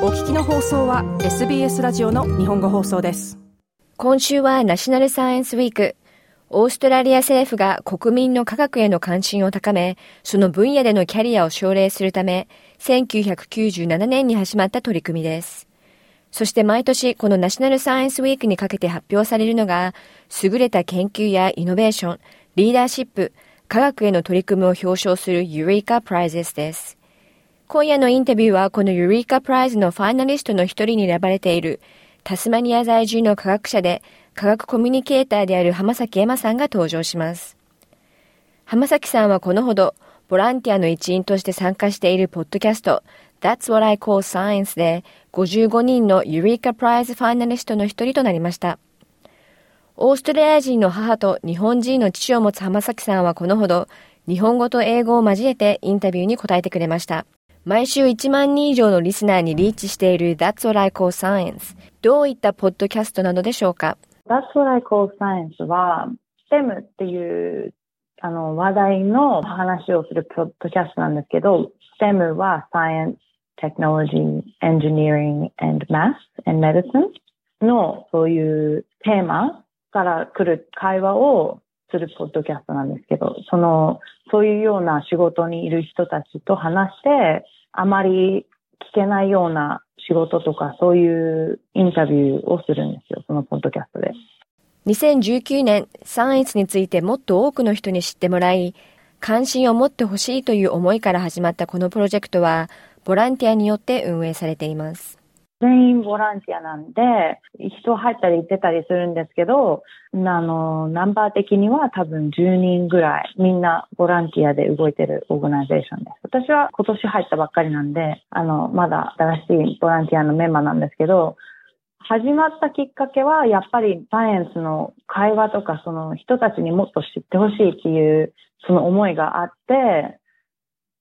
お聞きの放送は SBS ラジオの日本語放送です今週はナショナルサイエンスウィークオーストラリア政府が国民の科学への関心を高め、その分野でのキャリアを奨励するため、1997年に始まった取り組みです。そして毎年このナショナルサイエンスウィークにかけて発表されるのが、優れた研究やイノベーション、リーダーシップ、科学への取り組みを表彰するユリカ・プライズです。今夜のインタビューはこのユリーカ・プライズのファイナリストの一人に選ばれているタスマニア在住の科学者で科学コミュニケーターである浜崎エマさんが登場します。浜崎さんはこのほどボランティアの一員として参加しているポッドキャスト That's What I Call Science で55人のユリーカ・プライズファイナリストの一人となりました。オーストラリア人の母と日本人の父を持つ浜崎さんはこのほど日本語と英語を交えてインタビューに答えてくれました。毎週1万人以上のリスナーにリーチしている That's What I Call Science どういったポッドキャストなのでしょうか？That's what I call science は STEM っていうあの話題の話をするポッドキャストなんですけど STEM は Science, Technology, Engineering and Math and Medicine のそういうテーマから来る会話をするポッドキャストなんですけど、その、そういうような仕事にいる人たちと話して、あまり聞けないような仕事とかそういうインタビューをするんですよ、そのポッドキャストで。2019年、三越についてもっと多くの人に知ってもらい、関心を持ってほしいという思いから始まったこのプロジェクトは、ボランティアによって運営されています。全員ボランティアなんで、人入ったり出たりするんですけど、あの、ナンバー的には多分10人ぐらい、みんなボランティアで動いてるオーガナイゼーションです。私は今年入ったばっかりなんで、あの、まだ新しいボランティアのメンバーなんですけど、始まったきっかけは、やっぱりサイエンスの会話とか、その人たちにもっと知ってほしいっていう、その思いがあって、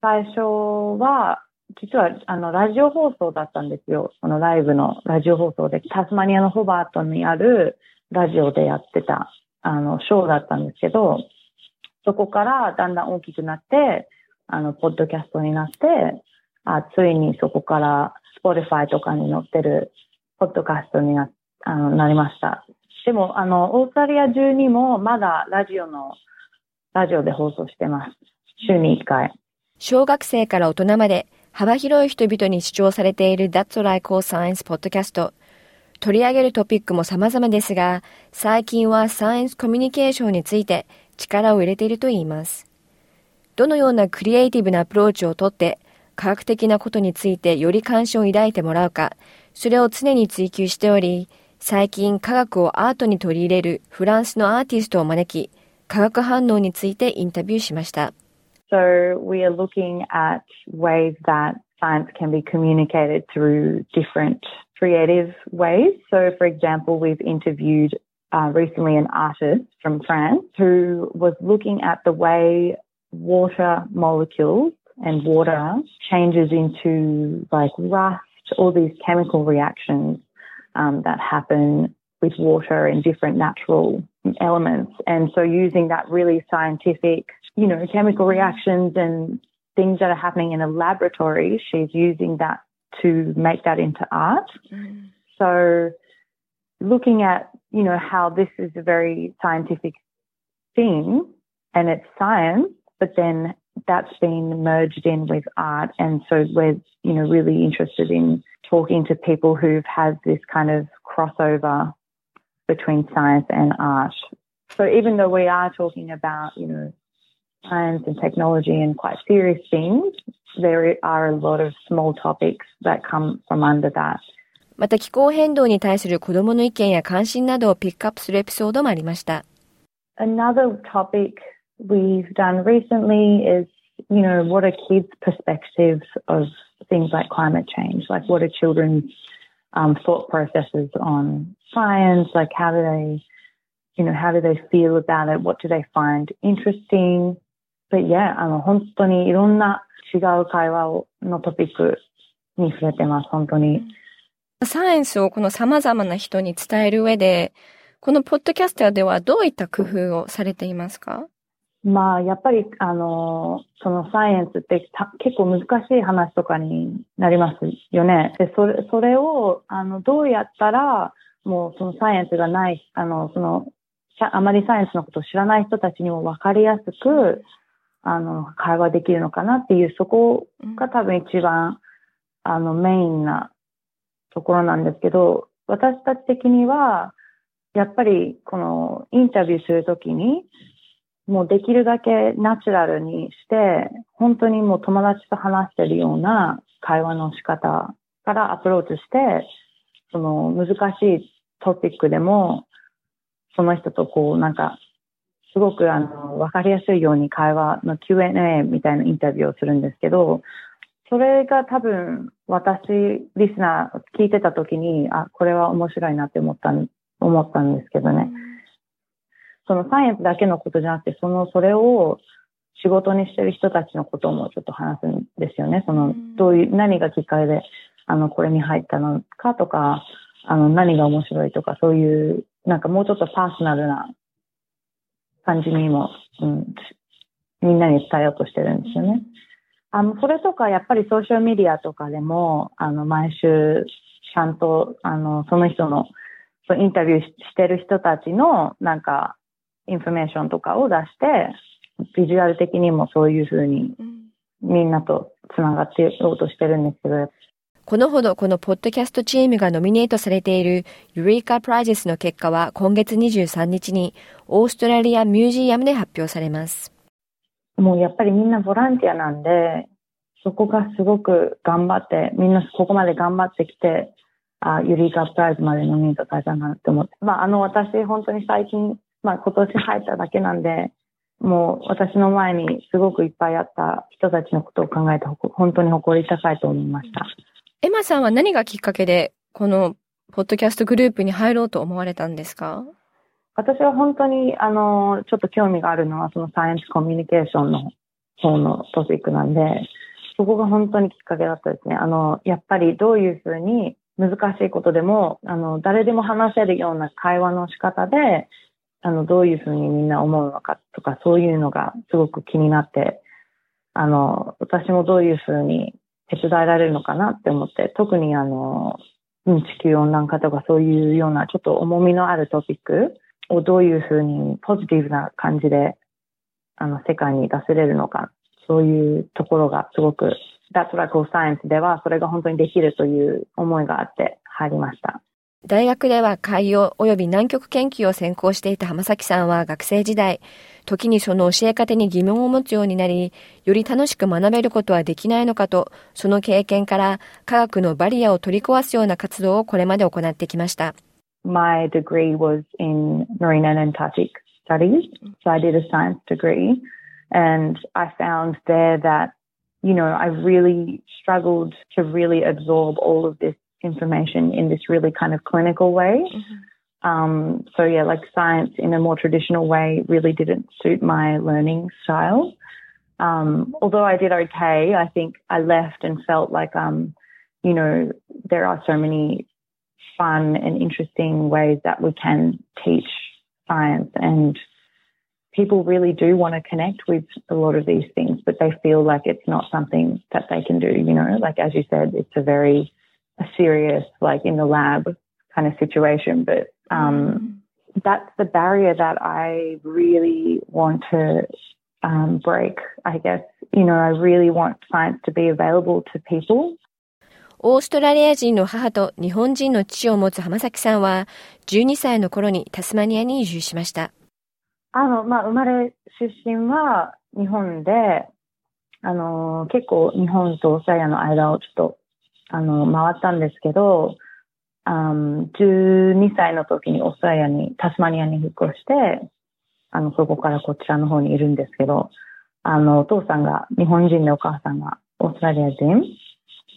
最初は、実は、あの、ラジオ放送だったんですよ。そのライブのラジオ放送で、タスマニアのホバートにあるラジオでやってた、あの、ショーだったんですけど、そこからだんだん大きくなって、あの、ポッドキャストになって、あついにそこから、 Spotify とかに載ってる、ポッドキャストにな、あの、なりました。でも、あの、オーストラリア中にも、まだラジオの、ラジオで放送してます。週に1回。小学生から大人まで、幅広い人々に主張されている That's What I Call Science ポッドキャスト。取り上げるトピックも様々ですが、最近はサイエンスコミュニケーションについて力を入れているといいます。どのようなクリエイティブなアプローチをとって、科学的なことについてより関心を抱いてもらうか、それを常に追求しており、最近科学をアートに取り入れるフランスのアーティストを招き、化学反応についてインタビューしました。So we are looking at ways that science can be communicated through different creative ways. So, for example, we've interviewed uh, recently an artist from France who was looking at the way water molecules and water changes into like rust, all these chemical reactions um, that happen with water and different natural elements. And so using that really scientific you know, chemical reactions and things that are happening in a laboratory, she's using that to make that into art. Mm. So looking at, you know, how this is a very scientific thing and it's science, but then that's been merged in with art. And so we're, you know, really interested in talking to people who've had this kind of crossover between science and art. So even though we are talking about, you know, science and technology and quite serious things, there are a lot of small topics that come from under that. また気候変動に対する子供の意見や関心などをピックアップするエピソードもありました。Another topic we've done recently is, you know, what are kids' perspectives of things like climate change? Like what are children's um, thought processes on science? Like how do they, you know, how do they feel about it? What do they find interesting? But yeah, あの、本当にいろんな違う会話をのトピックに触れてます、本当に。サイエンスをこの様々な人に伝える上で、このポッドキャスターではどういった工夫をされていますか？まあ、やっぱり、あの、そのサイエンスって結構難しい話とかになりますよね。で、それ、それを、あの、どうやったら、もうそのサイエンスがない、あの、その、あまりサイエンスのことを知らない人たちにも分かりやすく、あの、会話できるのかなっていう、そこが多分一番、あの、メインなところなんですけど、私たち的には、やっぱり、この、インタビューするときに、もうできるだけナチュラルにして、本当にもう友達と話してるような会話の仕方からアプローチして、その難しいトピックでも、その人とこうなんか、すごくあの、わかりやすいように会話の Q&A みたいなインタビューをするんですけど、それが多分私、リスナー聞いてた時に、あ、これは面白いなって思った、思ったんですけどね。うんそのサイエンスだけのことじゃなくて、その、それを仕事にしてる人たちのこともちょっと話すんですよね。その、どういう、何がきっかけで、あの、これに入ったのかとか、あの、何が面白いとか、そういう、なんかもうちょっとパーソナルな感じにも、うん、みんなに伝えようとしてるんですよね。あの、それとか、やっぱりソーシャルメディアとかでも、あの、毎週、ちゃんと、あの、その人の、インタビューしてる人たちの、なんか、インフォメーションとかを出して、ビジュアル的にもそういうふうにみんなとつながっていこうとしてるんですけど、このほどこのポッドキャストチームがノミネートされている Eureka Prizes の結果は今月23日にオーストラリアミュージアムで発表されます。もうやっぱりみんなボランティアなんで、そこがすごく頑張って、みんなここまで頑張ってきて、あユリカ・プライズまでノミネートされたなって思って。まあ、あの、私本当に最近まあ今年入っただけなんで、もう私の前にすごくいっぱいあった人たちのことを考えて本当に誇り高いと思いました。エマさんは何がきっかけでこのポッドキャストグループに入ろうと思われたんですか？私は本当にあの、ちょっと興味があるのはそのサイエンスコミュニケーションの方のトピックなんで、そこが本当にきっかけだったですね。あの、やっぱりどういうふうに難しいことでも、あの、誰でも話せるような会話の仕方で、あの、どういうふうにみんな思うのかとか、そういうのがすごく気になって、あの、私もどういうふうに手伝えられるのかなって思って、特にあの、地球温暖化とかそういうようなちょっと重みのあるトピックをどういうふうにポジティブな感じで、あの、世界に出せれるのか、そういうところがすごく、That's What I Call Science ではそれが本当にできるという思いがあって入りました。大学では海洋及び南極研究を専攻していた浜崎さんは学生時代、時にその教え方に疑問を持つようになり、より楽しく学べることはできないのかと、その経験から科学のバリアを取り壊すような活動をこれまで行ってきました。My degree was in marine and Antarctic studies, so I did a science degree, and I found there that, you know, I really struggled to really absorb all of this information in this really kind of clinical way. Mm-hmm. Um, so yeah, like science in a more traditional way really didn't suit my learning style. Um, although I did okay, I think I left and felt like, um, you know, there are so many fun and interesting ways that we can teach science and people really do want to connect with a lot of these things, but they feel like it's not something that they can do, you know, like as you said, it's a very a serious, like in the lab kind of situation. But um, mm. that's the barrier that I really want to um, break, I guess. You know, I really want science to be available to people. オーストラリア人の母と日本人の父を持つ浜崎さんは、12歳の頃にタスマニアに移住しました。あの、まあ、生まれ出身は日本で、あの、結構日本とオーストラリアの間をちょっと あの、回ったんですけど、あの12歳の時にオーストラリアに、タスマニアに引っ越して、あの、そこからこちらの方にいるんですけど、あの、お父さんが日本人でお母さんがオーストラリア人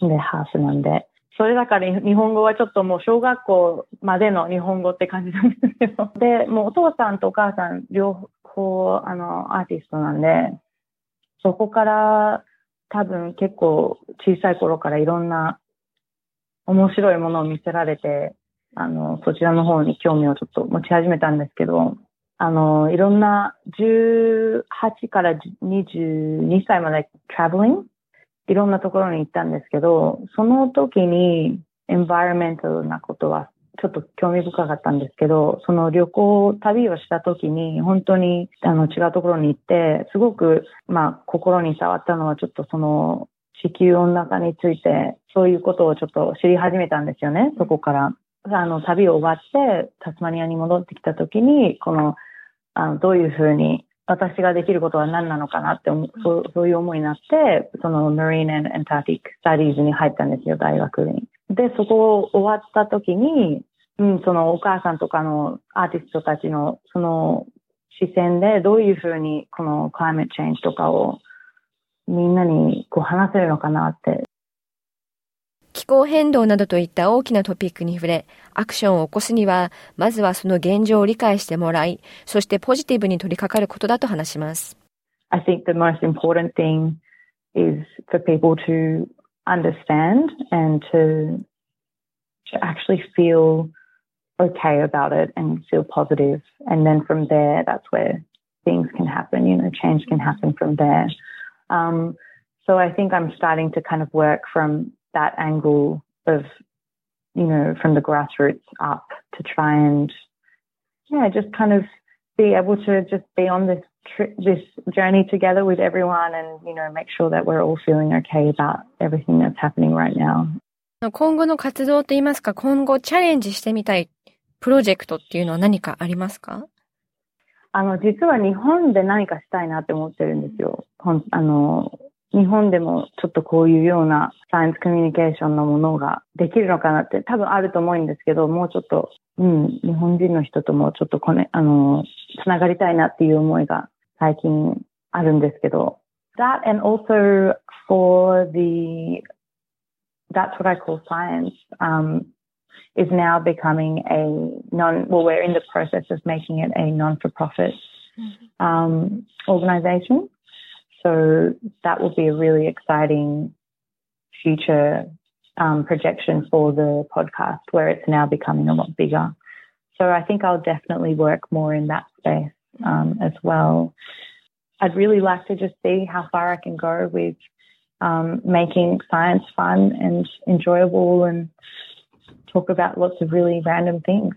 で、ハーフなんで、それだから日本語はちょっともう小学校までの日本語って感じなんですけど。で、もうお父さんとお母さん両方あのアーティストなんで、そこから多分結構小さい頃からいろんな面白いものを見せられて、あの、そちらの方に興味をちょっと持ち始めたんですけど、あの、いろんな18から22歳まで traveling いろんなところに行ったんですけど、その時に environmental なことはちょっと興味深かったんですけど、その旅行、旅をした時に本当にあの違うところに行って、すごくまあ心に触ったのはちょっとその地球温暖化について、そういうことをちょっと知り始めたんですよね、そこから。あの、旅を終わって、タスマニアに戻ってきた時に、この、あの、どういうふうに、私ができることは何なのかなってそう、そういう思いになって、その Marine and Antarctic Studies に入ったんですよ、大学に。で、そこ終わった時に、うん、そのお母さんとかのアーティストたちのその視線でどういうふうにこの climate change とかをみんなにこう話せるのかなって。気候変動などといった大きなトピックに触れ、アクションを起こすには、まずはその現状を理解してもらい、そしてポジティブに取り掛かることだと話します。I think the most important thing is for people to understand and to, to actually feel okay about it and feel positive. And then from there, that's where things can happen, you know, change can happen from there. Um, so I think I'm starting to kind of work from that angle of, you know, from the grassroots up to try and, yeah, just kind of be able to just be on this tri- this journey together with everyone and, you know, make sure that we're all feeling okay about everything that's happening right now. 今後の活動といいますか、今後チャレンジしてみたいプロジェクトっていうのは何かありますか あの、実は日本で何かしたいなって思ってるんですよ。あの、日本でもちょっとこういうようなサイエンスコミュニケーションのものができるのかなって多分あると思うんですけど、もうちょっと、うん、日本人の人ともちょっとこね、あの、つながりたいなっていう思いが最近あるんですけど、that and also for the, that's what I call science. Um, is now becoming a non, well, we're in the process of making it a non-for-profit mm-hmm. um, organization. So that will be a really exciting future um, projection for the podcast where it's now becoming a lot bigger. So I think I'll definitely work more in that space um, as well. I'd really like to just see how far I can go with um, making science fun and enjoyable and talk about lots of really random things.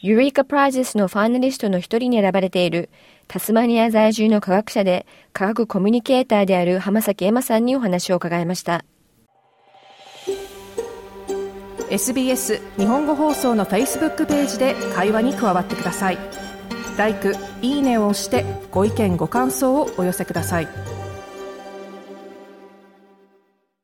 ユリーカ・プライゼスのファイナリストの一人に選ばれているタスマニア在住の科学者で科学コミュニケーターである浜崎エマさんにお話を伺いました。SBS 日本語放送の Facebook ページで会話に加わってください。l i いいねを押してご意見ご感想をお寄せください。